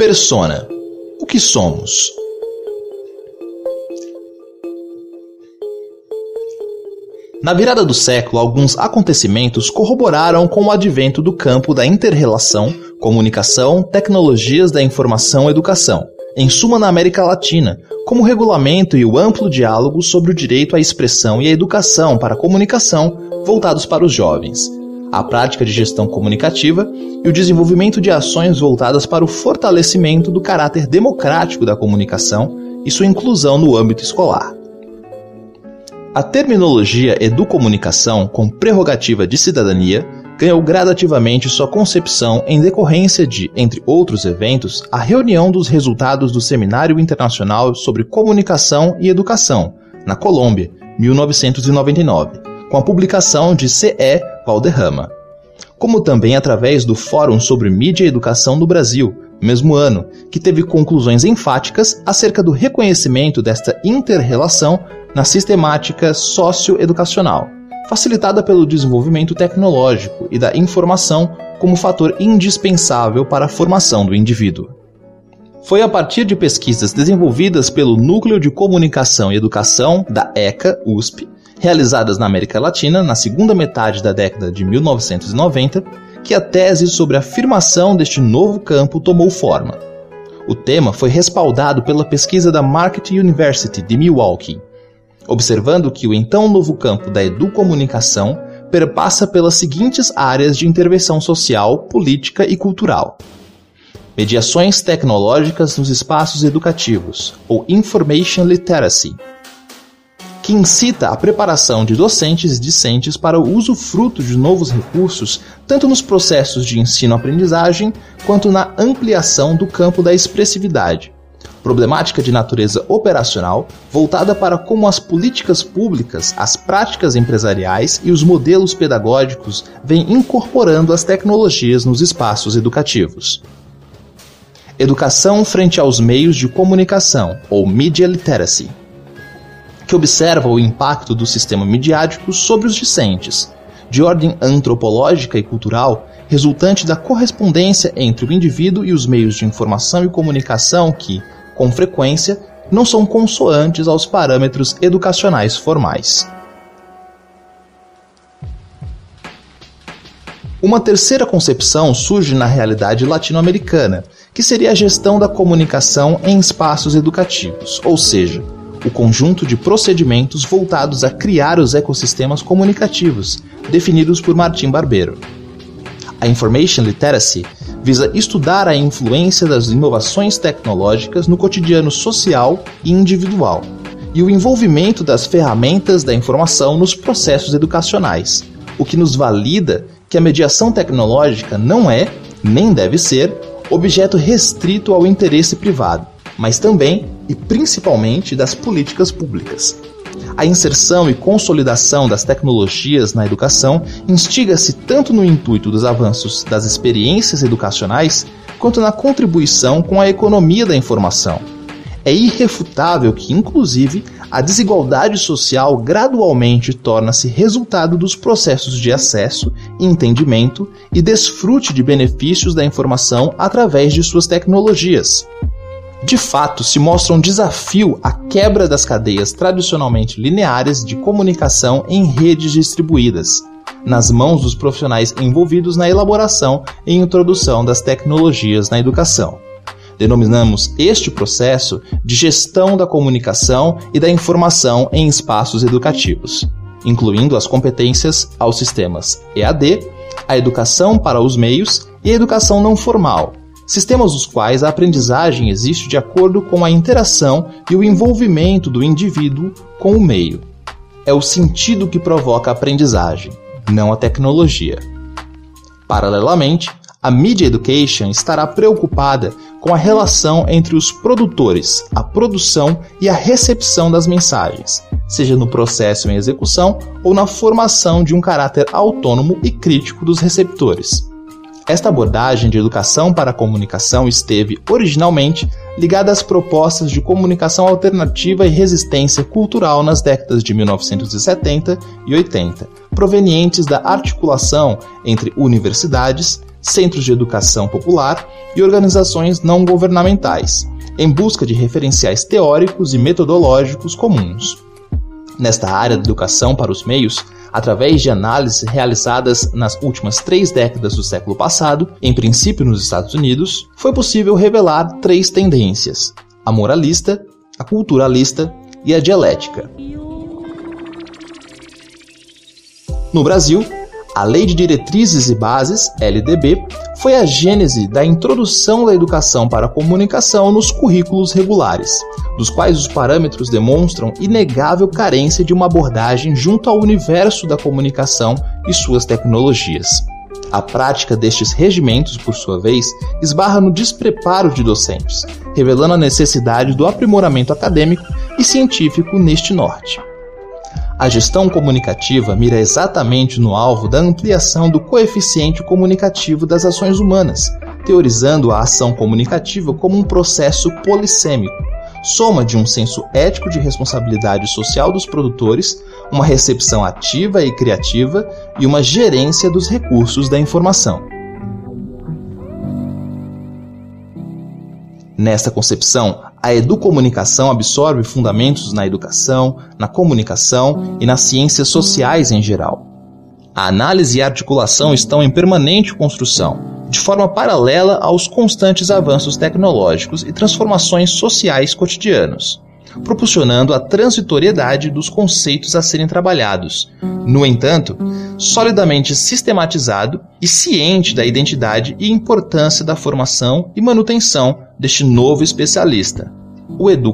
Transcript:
Persona. O que somos? Na virada do século, alguns acontecimentos corroboraram com o advento do campo da interrelação, comunicação, tecnologias da informação e educação, em suma na América Latina, como o regulamento e o amplo diálogo sobre o direito à expressão e à educação para a comunicação voltados para os jovens, a prática de gestão comunicativa e o desenvolvimento de ações voltadas para o fortalecimento do caráter democrático da comunicação e sua inclusão no âmbito escolar. A terminologia educomunicação, com prerrogativa de cidadania, ganhou gradativamente sua concepção em decorrência de, entre outros eventos, a reunião dos resultados do Seminário Internacional sobre Comunicação e Educação, na Colômbia, 1999, com a publicação de C.E. Valderrama. Como também através do Fórum sobre Mídia e Educação no Brasil, mesmo ano, que teve conclusões enfáticas acerca do reconhecimento desta inter-relação na sistemática socioeducacional, facilitada pelo desenvolvimento tecnológico e da informação como fator indispensável para a formação do indivíduo. Foi a partir de pesquisas desenvolvidas pelo Núcleo de Comunicação e Educação da ECA USP, realizadas na América Latina na segunda metade da década de 1990, que a tese sobre a afirmação deste novo campo tomou forma. O tema foi respaldado pela pesquisa da Market University de Milwaukee, observando que o então novo campo da educomunicação perpassa pelas seguintes áreas de intervenção social, política e cultural. Mediações tecnológicas nos espaços educativos, ou Information Literacy, que incita a preparação de docentes e discentes para o uso fruto de novos recursos, tanto nos processos de ensino-aprendizagem quanto na ampliação do campo da expressividade, problemática de natureza operacional voltada para como as políticas públicas, as práticas empresariais e os modelos pedagógicos vêm incorporando as tecnologias nos espaços educativos. Educação frente aos meios de comunicação, ou Media Literacy, que observa o impacto do sistema midiático sobre os discentes, de ordem antropológica e cultural, resultante da correspondência entre o indivíduo e os meios de informação e comunicação que, com frequência, não são consoantes aos parâmetros educacionais formais. Uma terceira concepção surge na realidade latino-americana, que seria a gestão da comunicação em espaços educativos, ou seja, o conjunto de procedimentos voltados a criar os ecossistemas comunicativos, definidos por Martim Barbeiro. A Information Literacy visa estudar a influência das inovações tecnológicas no cotidiano social e individual e o envolvimento das ferramentas da informação nos processos educacionais, o que nos valida que a mediação tecnológica não é, nem deve ser, objeto restrito ao interesse privado, mas também e principalmente das políticas públicas. A inserção e consolidação das tecnologias na educação instiga-se tanto no intuito dos avanços das experiências educacionais, quanto na contribuição com a economia da informação. É irrefutável que, inclusive, a desigualdade social gradualmente torna-se resultado dos processos de acesso, entendimento e desfrute de benefícios da informação através de suas tecnologias de fato se mostra um desafio a quebra das cadeias tradicionalmente lineares de comunicação em redes distribuídas, nas mãos dos profissionais envolvidos na elaboração e introdução das tecnologias na educação. Denominamos este processo de gestão da comunicação e da informação em espaços educativos, incluindo as competências aos sistemas EAD, a educação para os meios e a educação não formal, sistemas dos quais a aprendizagem existe de acordo com a interação e o envolvimento do indivíduo com o meio. É o sentido que provoca a aprendizagem, não a tecnologia. Paralelamente, a Media Education estará preocupada com a relação entre os produtores, a produção e a recepção das mensagens, seja no processo em execução ou na formação de um caráter autônomo e crítico dos receptores. Esta abordagem de educação para a comunicação esteve, originalmente, ligada às propostas de comunicação alternativa e resistência cultural nas décadas de 1970 e 80, provenientes da articulação entre universidades, centros de educação popular e organizações não governamentais, em busca de referenciais teóricos e metodológicos comuns. Nesta área da educação para os meios, através de análises realizadas nas últimas três décadas do século passado, em princípio nos Estados Unidos, foi possível revelar três tendências: a moralista, a culturalista e a dialética. No Brasil, a Lei de Diretrizes e Bases, LDB, foi a gênese da introdução da educação para a comunicação nos currículos regulares, dos quais os parâmetros demonstram inegável carência de uma abordagem junto ao universo da comunicação e suas tecnologias. A prática destes regimentos, por sua vez, esbarra no despreparo de docentes, revelando a necessidade do aprimoramento acadêmico e científico neste norte. A gestão comunicativa mira exatamente no alvo da ampliação do coeficiente comunicativo das ações humanas, teorizando a ação comunicativa como um processo polissêmico, soma de um senso ético de responsabilidade social dos produtores, uma recepção ativa e criativa e uma gerência dos recursos da informação. Nesta concepção, a educomunicação absorve fundamentos na educação, na comunicação e nas ciências sociais em geral. A análise e a articulação estão em permanente construção, de forma paralela aos constantes avanços tecnológicos e transformações sociais cotidianos, proporcionando a transitoriedade dos conceitos a serem trabalhados. No entanto, solidamente sistematizado e ciente da identidade e importância da formação e manutenção deste novo especialista, o Edu